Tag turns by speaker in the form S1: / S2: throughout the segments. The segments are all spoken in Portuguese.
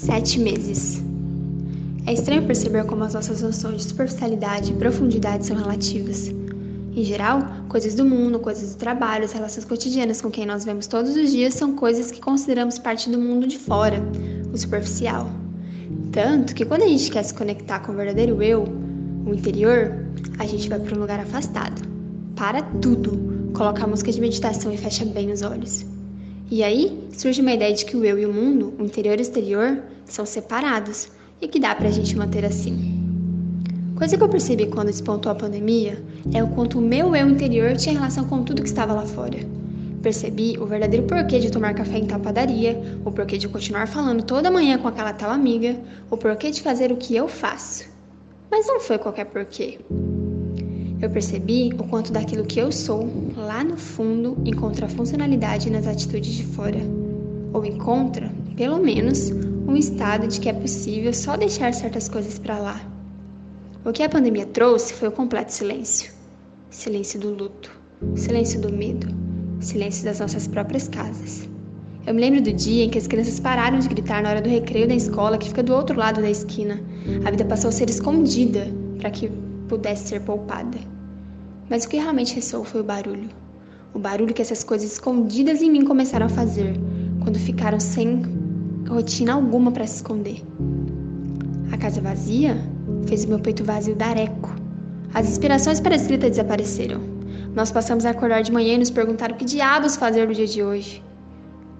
S1: Sete meses. É estranho perceber como as nossas noções de superficialidade e profundidade são relativas. Em geral, coisas do mundo, coisas do trabalho, as relações cotidianas com quem nós vemos todos os dias são coisas que consideramos parte do mundo de fora, o superficial. Tanto que quando a gente quer se conectar com o verdadeiro eu, o interior, a gente vai para um lugar afastado. Para tudo, coloca a música de meditação e fecha bem os olhos. E aí surge uma ideia de que o eu e o mundo, o interior e o exterior, são separados e que dá para a gente manter assim. Coisa que eu percebi quando despontou a pandemia é o quanto o meu eu interior tinha relação com tudo que estava lá fora. Percebi o verdadeiro porquê de tomar café em tal padaria, o porquê de continuar falando toda manhã com aquela tal amiga, o porquê de fazer o que eu faço. Mas não foi qualquer porquê. Eu percebi o quanto daquilo que eu sou, lá no fundo, encontra funcionalidade nas atitudes de fora. Ou encontra, pelo menos, um estado de que é possível só deixar certas coisas para lá. O que a pandemia trouxe foi o completo silêncio. Silêncio do luto, silêncio do medo, silêncio das nossas próprias casas. Eu me lembro do dia em que as crianças pararam de gritar na hora do recreio da escola que fica do outro lado da esquina. A vida passou a ser escondida para que pudesse ser poupada. Mas o que realmente ressoou foi o barulho. O barulho que essas coisas escondidas em mim começaram a fazer, quando ficaram sem rotina alguma para se esconder. A casa vazia fez o meu peito vazio dar eco. As inspirações para a escrita desapareceram. Nós passamos a acordar de manhã e nos perguntar o que diabos fazer no dia de hoje.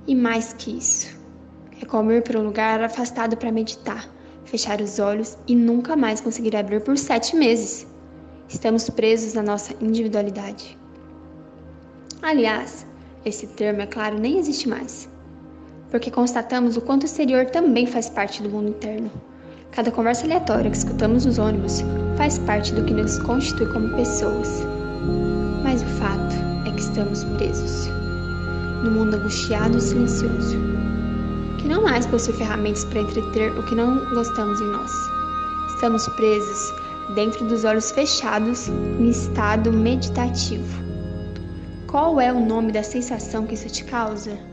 S1: E mais que isso, é como ir para um lugar afastado para meditar, fechar os olhos e nunca mais conseguir abrir por sete meses. Estamos presos na nossa individualidade. Aliás, esse termo, é claro, nem existe mais, porque constatamos o quanto o exterior também faz parte do mundo interno. Cada conversa aleatória que escutamos nos ônibus faz parte do que nos constitui como pessoas. Mas o fato é que estamos presos no mundo angustiado e silencioso, que não mais possui ferramentas para entreter o que não gostamos em nós. Estamos presos dentro dos olhos fechados, em estado meditativo. Qual é o nome da sensação que isso te causa?